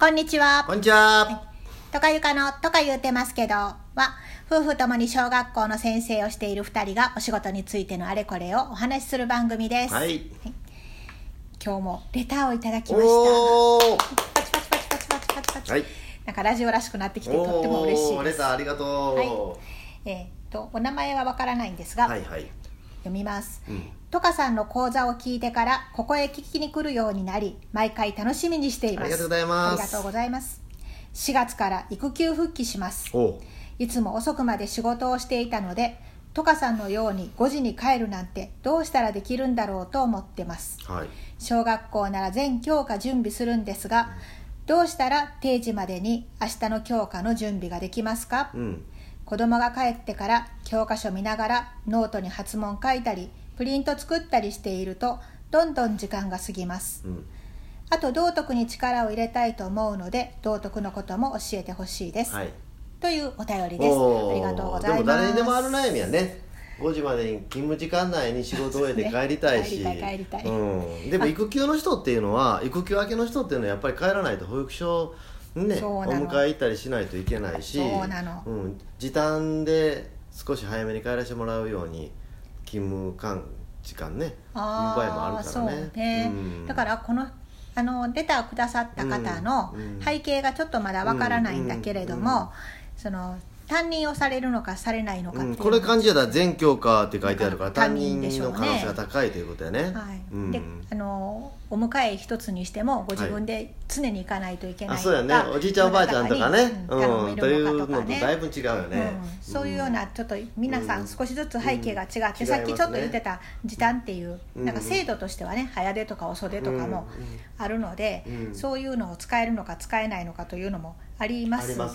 こんにちは。こんにちは。とかゆかのとか言うてますけどは、夫婦ともに小学校の先生をしている二人がお仕事についてのあれこれをお話しする番組です。はい。今日もレターをいただきました。パチパチパチパチパチパチパチ。はい。なんかラジオらしくなってきてとっても嬉しいです。レターありがとう。はいえーっとお名前はわからないんですが、はいはい。読みます。うん。トカさんの講座を聞いてからここへ聞きに来るようになり毎回楽しみにしていますありがとうございますありがとうございます4月から育休復帰します。いつも遅くまで仕事をしていたのでトカさんのように5時に帰るなんてどうしたらできるんだろうと思ってますはい。小学校なら全教科準備するんですがどうしたら定時までに明日の教科の準備ができますか？うん。子供が帰ってから教科書見ながらノートに発問書いたりプリント作ったりしているとどんどん時間が過ぎます。うん。あと道徳に力を入れたいと思うので道徳のことも教えてほしいです、はい。というお便りです。ありがとうございます。でも誰にでもある悩みやね。5時までに勤務時間内に仕事を終えて帰りたいし、そうね帰りたい帰りたい。うん、でも育休の人っていうのは育休明けの人っていうのはやっぱり帰らないと保育所ねお迎え行ったりしないといけないしそうなの。うん、時短で少し早めに帰らせてもらうように勤務間時間ねいう場合もあるからね。ね、うん。だからこのあのレターをくださった方の背景がちょっとまだわからないんだけれども、その担任をされるのかされないのかう。うん、のこれ漢字やったら全教科って書いてあるから担担任の可能性が高いということやね。はい。うん。であのお迎え一つにしてもご自分で常に行かないといけないとか、あそうやね。おじいちゃんおばあちゃんとかね。うん。というのとだいぶ違うよね、うん。そういうようなちょっと皆さうん。ん少しずつ背景が違って、うん。さっきちょっと言ってた時短っていう、うんなんか制度としてはね早出とか遅出とかもあるので、うん。そういうのを使えるのか使えないのかというのもありますが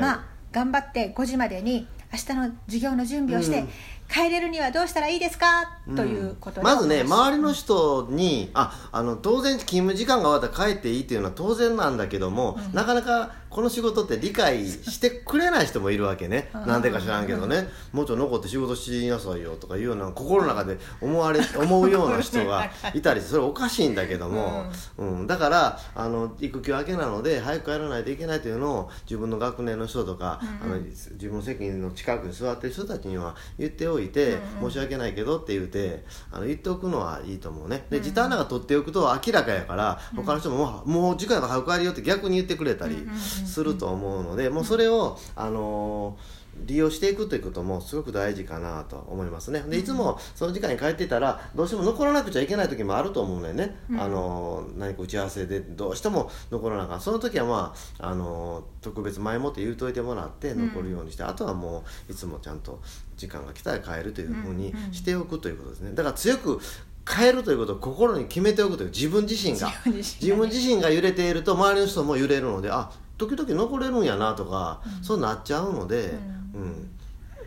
まあ頑張って5時までに明日の授業の準備をして、うん。帰れるにはどうしたらいいですか、ということでまずね周りの人にああの当然勤務時間が終わったら帰っていいっていうのは当然なんだけども、なかなかこの仕事って理解してくれない人もいるわけね。うん。なんでか知らんけどね。もうちょっと残って仕事しなさいよとかいうような心の中で思われ 思うような人がいたりそれおかしいんだけども、うん。だからあの育休明けなので早く帰らないといけないというのを自分の学年の人とか、あの自分の席の近くに座ってる人たちには言っておいて、申し訳ないけどって言ってあの言っておくのはいいと思うね。で時短なんか取っておくと明らかやから、他の人ももうもう時間が早く帰りよって逆に言ってくれたりすると思うので、もうそれをあのー利用していくということもすごく大事かなと思いますね。でいつもその時間に帰っていたらどうしても残らなくちゃいけない時もあると思うのよね、あの何か打ち合わせでどうしても残らなあかん。その時はまああの特別前もって言うといてもらって残るようにして、あとはもういつもちゃんと時間が来たら帰るというふうにしておくということですね。だから強く変えるということを心に決めておくという自分自身が。自分自身がね。自分自身が揺れていると周りの人も揺れるのであ時々残れるんやなとか、そうなっちゃうので、うん。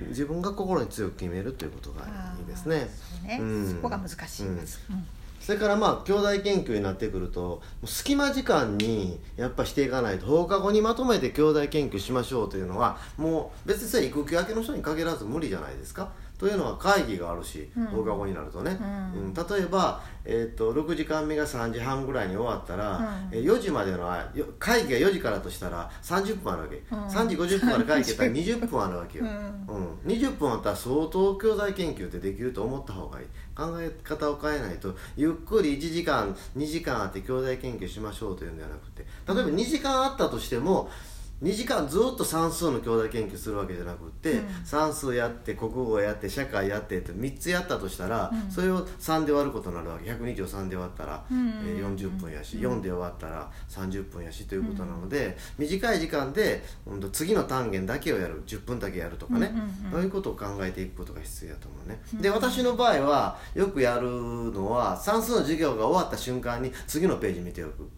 自分が心に強く決めるということがいいですね。そうね。うん。そこが難しいです、うん。それからまあ兄弟研究になってくると隙間時間にやっぱしていかないと放課後にまとめて兄弟研究しましょうというのはもう別に育休明けの人に限らず無理じゃないですかというのは会議があるし、放課後になるとね、うん。例えば、えー、と6時間目が3時半ぐらいに終わったら、えー4時までの会議が4時からとしたら30分あるわけ、3時50分まで会議やったら 20分あるわけよ、うん。20分あったら相当教材研究ってできると思った方がいい。考え方を変えないとゆっくり1時間2時間あって教材研究しましょうというんではなくて例えば2時間あったとしても2時間ずっと算数の兄弟研究するわけじゃなくって、算数やって国語やって社会やってって3つやったとしたら、それを3で割ることになるわけ。120を3で割ったら、えー40分やし、4で終わったら30分やしということなので、短い時間でほんと次の単元だけをやる。10分だけやるとかね、そういうことを考えていくことが必要だと思うね、で私の場合はよくやるのは算数の授業が終わった瞬間に次のページ見ておく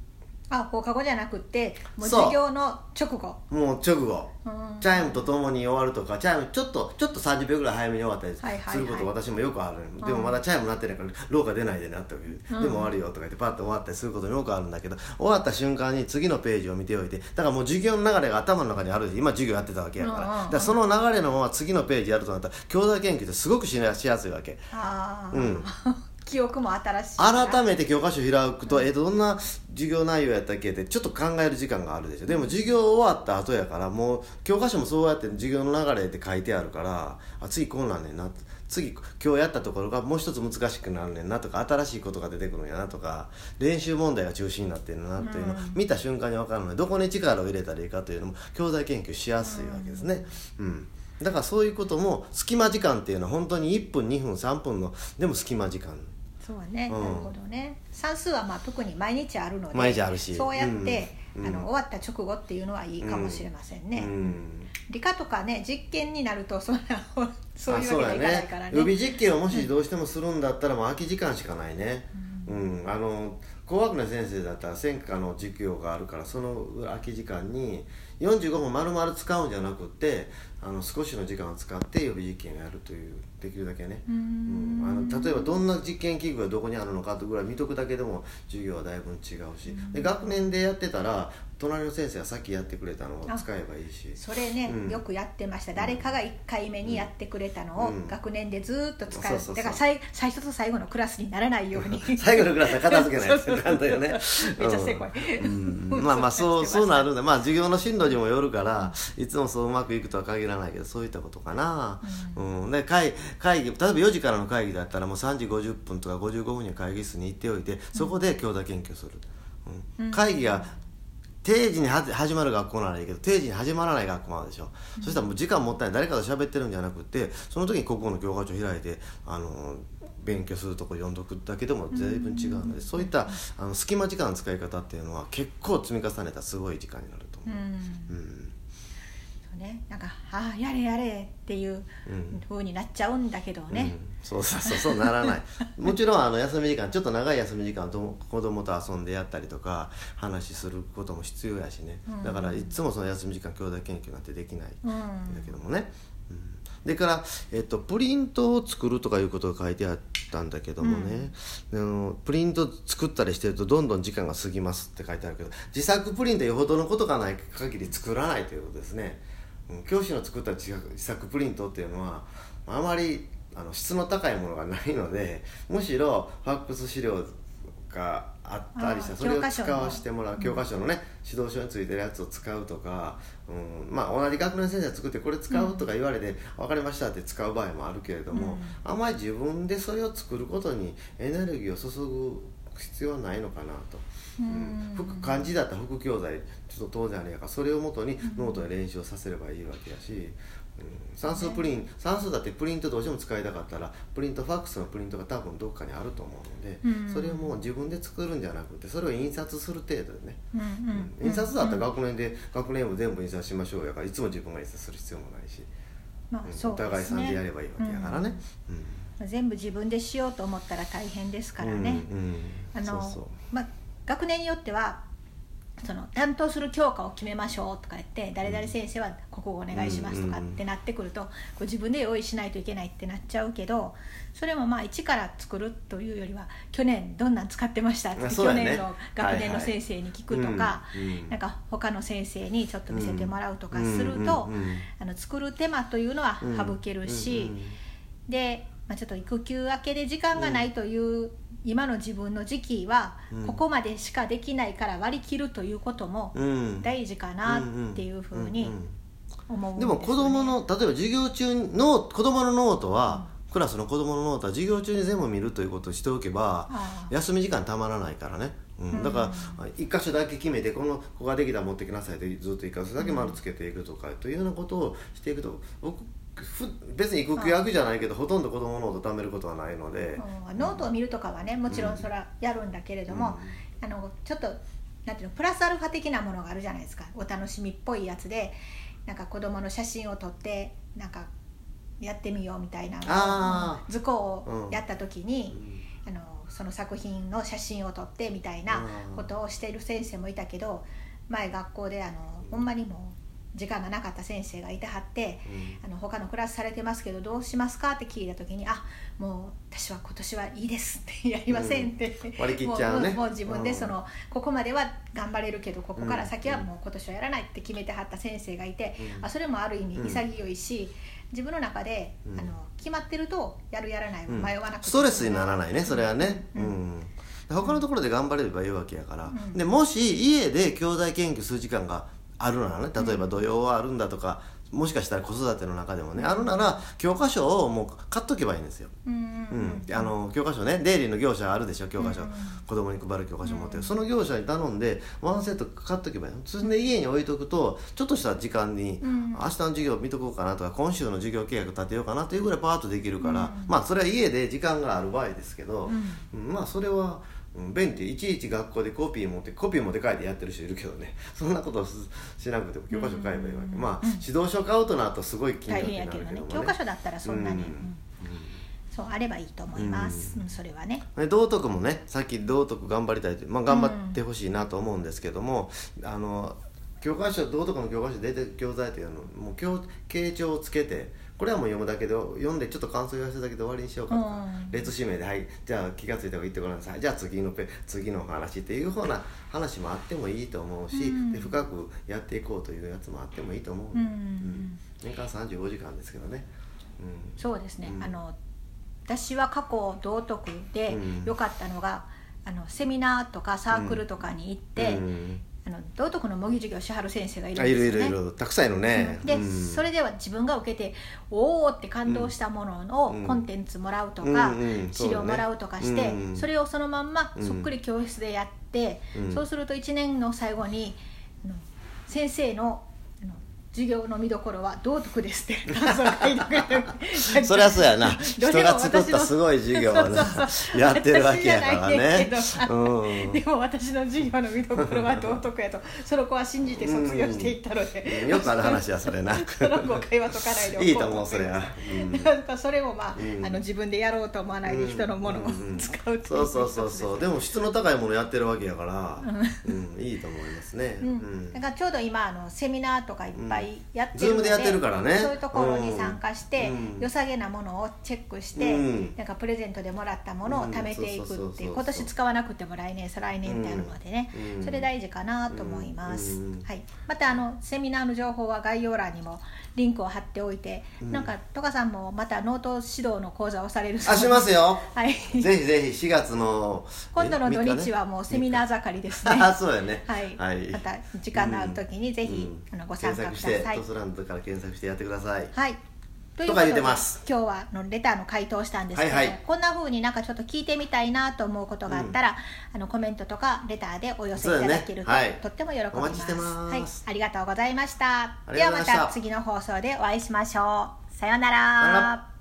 あ放課後じゃなくってもうそう。授業の直後。もう直後、うん。チャイムとともに終わるとかチャイムちょっとちょっと30秒ぐらい早めに終わったりはいはいはい。すること私もよくある、でもまだチャイム鳴ってないから廊下出ないでなってでも終わるよとか言ってパッと終わったりすることもよくあるんだけど終わった瞬間に次のページを見ておいてだからもう授業の流れが頭の中にあるし今授業やってたわけやから,、うんうんうん。だからその流れのまま次のページやるとなったら教材研究ってすごくしやすいわけ。ああ、うん 記憶も新しい改めて教科書開くと、えどんな授業内容やったっけ？ってちょっと考える時間があるでしょ。でも授業終わった後やからもう教科書もそうやって授業の流れって書いてあるからあ次こうなんねんな。次今日やったところがもう一つ難しくなるねんなとか新しいことが出てくるんやなとか練習問題が中心になってるなっていうのを見た瞬間に分かるのでどこに力を入れたらいいかというのも教材研究しやすいわけですね。うん。だからそういうことも隙間時間っていうのは本当に1分2分3分のでも隙間時間そうね、うん。なるほどね。算数はまあ特に毎日あるので毎日あるし。そうやって、うん。あの終わった直後っていうのはいいかもしれませんね、うん。理科とかね実験になるとそんなそうあいうわけにはいかないからね。予備実験をもしどうしてもするんだったらもう空き時間しかないね。うん、あの工学の先生だったら専科の授業があるからその空き時間に45分丸々使うんじゃなくってあの少しの時間を使って予備実験をやるというできるだけね、うん。あの例えばどんな実験器具がどこにあるのかとぐらい見とくだけでも授業はだいぶ違うし、で学年でやってたら隣の先生がさっきやってくれたのを使えばいいしそれね、うんよくやってました誰かが1回目にやってくれたのをうん学年でずーっと使そうだから最最初と最後のクラスにならないように最後のクラスは片付けないといかんとよねめっちゃせこい、うんまあまあそうそうなるんだまあ授業の進度にもよるからいつもそううまくいくとは限らないけどそういったことかな、うん。で会会議例えば4時からの会議だったらもう3時50分とか55分に会議室に行っておいてそこで教材研究する、うん。会議が定時には始まる学校ならいいけど定時に始まらない学校もあるでしょ、そしたらもう時間もったいない。誰かと喋ってるんじゃなくてその時に国語の教科書開いてあの勉強するとこ読んどくだけでも随分違うので、そういったあの隙間時間の使い方っていうのは結構積み重ねたすごい時間になるう、うん。うん。そうね。なんかああやれやれっていう風になっちゃうんだけどね、うん。そうそうそうそうならない。もちろんあの休み時間ちょっと長い休み時間と子供と遊んでやったりとか話することも必要やしね、うん。だからいつもその休み時間兄弟研究なんてできない。うん。んだけどもね、うん、でから、えっと、プリントを作るとかいうことが書いてあったんだけどもね、あのプリント作ったりしてるとどんどん時間が過ぎますって書いてあるけど自作プリントよほどのことがない限り作らないということですね、うん、教師の作った自作自作プリントっていうのはあまりあの質の高いものがないのでむしろファックス資料があったりしてそれを使わせてもらう教科書のね指導書についてるやつを使うとか、うん、まあ同じ学年先生が作ってこれ使うとか言われて、分かりましたって使う場合もあるけれども、あんまり自分でそれを作ることにエネルギーを注ぐ必要はないのかなと。うん、副漢字だったら副教材ちょっと当然あれやから。それをもとにノートで練習をさせればいいわけやし、うん、算数プリン算数だってプリントどうしても使いたかったらプリントファックスのプリントが多分どっかにあると思うので、うん。それをもう自分で作るんじゃなくてそれを印刷する程度でね、うんうん。印刷だったら学年で学年部全部印刷しましょうやからいつも自分が印刷する必要もないし、まあね。お互いさんでやればいいわけやからね。全部自分でしようと思ったら大変ですからね、うんうん。あのまあ、学年によってはその担当する教科を決めましょうとか言って誰々先生は国語お願いしますとかってなってくるとこう自分で用意しないといけないってなっちゃうけどそれもまあ一から作るというよりは去年どんなん使ってましたって、去年の学年の先生に聞くとか、なんか他の先生にちょっと見せてもらうとかすると、あの作る手間というのは省けるし。で、まあ、ちょっと育休明けで時間がないという、今の自分の時期はうん。ここまでしかできないから割り切るということもうん。大事かなっていうふうにんん思うんでも子供の例えば授業中にノー子供のノートは、クラスの子供のノートは授業中に全部見るということをしておけば休み時間たまらないからね、うん、だから一箇所だけ決めてこの子ができたら持ってきなさいってずっと一箇所だけ丸つけていくとか、というようなことをしていくと僕ふ別に育休明けじゃないけどほとんど子供のノート溜めることはないので、うん。ノートを見るとかはねもちろんそれはやるんだけれども、あのちょっとなんていうのプラスアルファ的なものがあるじゃないですか。お楽しみっぽいやつでなんか子供の写真を撮ってなんかやってみようみたいな図工をやった時に、あのその作品の写真を撮ってみたいなことをしている先生もいたけど前学校であのほんまにもう時間がなかった先生がいてはって、あの他のクラスされてますけどどうしますかって聞いた時に「あもう私は今年はいいです」って「やりません」って、割り切っちゃうね。ももう自分でうん。その、ここまでは頑張れるけどここから先はもう今年はやらないって決めてはった先生がいて、うん。あそれもある意味うん。潔いし、自分の中で、うん。あの決まってるとやるやらない迷わなくて、ストレスにならないねそれはね。ううん。ん、他のところで頑張れればいいわけやから、うん。でもし家で兄弟研究する時間があるならね例えば土曜はあるんだとかもしかしたら子育ての中でもねあるなら教科書をもう買っとけばいいんですよ。うんうんうん、あの教科書ねデイリーの業者あるでしょ教科書、うんうん。子供に配る教科書持ってる、その業者に頼んでワンセット買っとけばいいの。それで家に置いとくとちょっとした時間に、うん明日の授業見とこうかなとか今週の授業計画立てようかなっていうぐらいパーッとできるから、うん。まあそれは家で時間がある場合ですけど、うん。うんまあそれはうん便利いちいち学校でコピー持ってコピー持って帰ってやってる人いるけどね。そんなことししなくても教科書買えばいいわけ、うん。まあ指導書買うとなるとすごい金にな変やけどね。るけどもね教科書だったらそんなに、うん。うん。そうあればいいと思います、うん。それはね。で道徳もねさっき道徳頑張りたいって、まあ、頑張ってほしいなと思うんですけども、あの教科書道徳の教科書出てる教材っていうのもう教傾聴をつけてこれはもう読むだけで読んでちょっと感想言わせるだけで終わりにしようかとか、うん。列指名で「はいじゃあ気が付いた方が言ってごらんなさいじゃあ次のペ次の話」っていうふうな話もあってもいいと思うし、うん。で深くやっていこうというやつもあってもいいと思う、うん。年間35時間ですけどね、うん。そうですね、うん。あの私は過去道徳でうん。良かったのが、あのセミナーとかサークルとかに行って、うんあの道徳の模擬授業しはる先生がいるんですよね。るいるたくさんいるね、で、うん。それでは自分が受けておおって感動したものをうん。コンテンツもらうとか、うんうん。資料もらうとかして、うん。それをそのまんまうんそっくり教室でやって、うん。そうすると1年の最後に先生の授業の見どころは道徳ですって。そりゃそうやな。ど人が作ったすごい授業をやってるわけやからね。うん。でも私の授業の見どころは道徳やと。その子は信じて卒業していったので、うん。よくある話やそれな。その誤解は解かないでおこう。いいと思うそれは。うん。それもまあ,、うん。あの自分でやろうと思わないで人のものをうん。使ううそうそうそうそう。でも、も質の高いものやってるわけやからうん。いいと思いますね。ううんん。だからちょうど今あのセミナーとかいっぱいやってるので、うん Zoom でやってるからねそういうところに参加して、うん。良さげなものをチェックして、うん。なんかプレゼントでもらったものを貯めていくっていう今年使わなくても来年再来年ってあるのでね、うん。それ大事かなと思います、うん。はい、またあのセミナーの情報は概要欄にもリンクを貼っておいて、うん。なんかトカさんもまたノート指導の講座をされるあしますよ。はい。ぜひぜひ4月の今度の土日はもうセミナー盛りですね。あそうやね。はい、はい。また時間のある時にぜひ、うん。あのご参加ください検索してトスランドから検索してやってください。はい。というとか言ってます。今日はあのレターの回答をしたんですけど、はいはい。こんな風になんかちょっと聞いてみたいなと思うことがあったら、あのコメントとかレターでお寄せいただけると、ね。はい。とっても喜びます。はい、ありがとうございました。ではまたた次の放送でお会いしましょう。さようなら